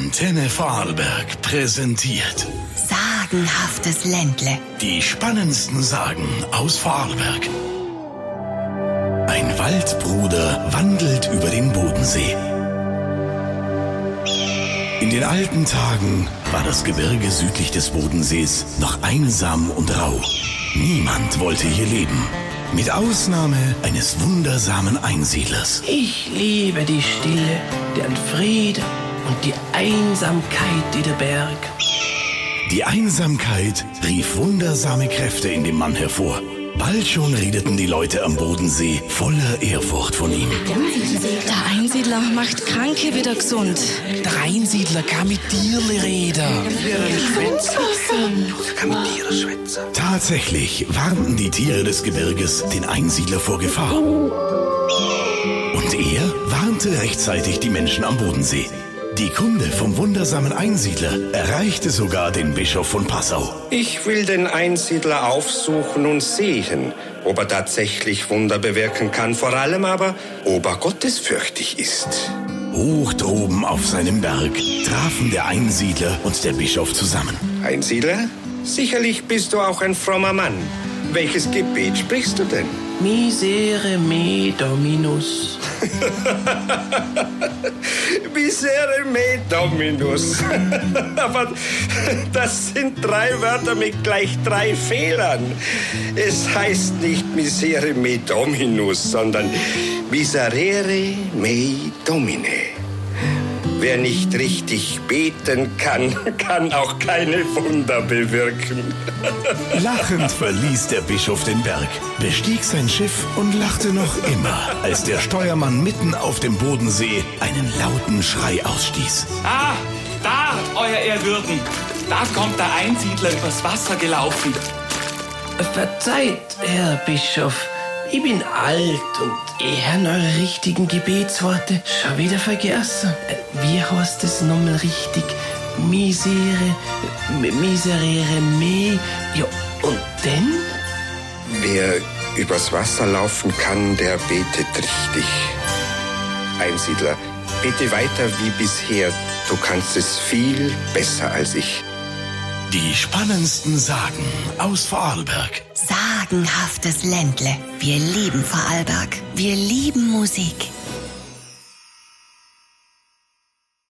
Antenne Vorarlberg präsentiert Sagenhaftes Ländle. die spannendsten Sagen aus Vorarlberg. Ein Waldbruder wandelt über den Bodensee. In den alten Tagen war das Gebirge südlich des Bodensees noch einsam und rau. Niemand wollte hier leben. Mit Ausnahme eines wundersamen Einsiedlers. Ich liebe die Stille, den Frieden und die Einsamkeit, die der Berg. Die Einsamkeit rief wundersame Kräfte in dem Mann hervor. Bald schon redeten die Leute am Bodensee voller Ehrfurcht von ihm. Der Einsiedler macht Kranke wieder gesund. Der Einsiedler kann mit Tierli reden. Tatsächlich warnten die Tiere des Gebirges den Einsiedler vor Gefahr. Und er warnte rechtzeitig die Menschen am Bodensee. Die Kunde vom wundersamen Einsiedler erreichte sogar den Bischof von Passau. Ich will den Einsiedler aufsuchen und sehen, ob er tatsächlich Wunder bewirken kann, vor allem aber, ob er gottesfürchtig ist. Hoch droben auf seinem Berg trafen der Einsiedler und der Bischof zusammen. Einsiedler? Sicherlich bist du auch ein frommer Mann. Welches Gebet sprichst du denn? Misere me dominus. Misere me dominus. Aber das sind drei Wörter mit gleich drei Fehlern. Es heißt nicht Misere me dominus, sondern Miserere me domine. Wer nicht richtig beten kann, kann auch keine Wunder bewirken. Lachend verließ der Bischof den Berg, bestieg sein Schiff und lachte noch immer, als der Steuermann mitten auf dem Bodensee einen lauten Schrei ausstieß. Ah, da, euer Ehrwürden. Da kommt der Einsiedler übers Wasser gelaufen. Verzeiht, Herr Bischof. Ich bin alt und ich habe eure richtigen Gebetsworte schon wieder vergessen. Äh, Wie heißt es nochmal richtig? Misere, miserere me. Ja, und denn? Wer übers Wasser laufen kann, der betet richtig. Einsiedler, bete weiter wie bisher. Du kannst es viel besser als ich. Die spannendsten Sagen aus Vorarlberg. Sagenhaftes Ländle. Wir lieben Vorarlberg. Wir lieben Musik.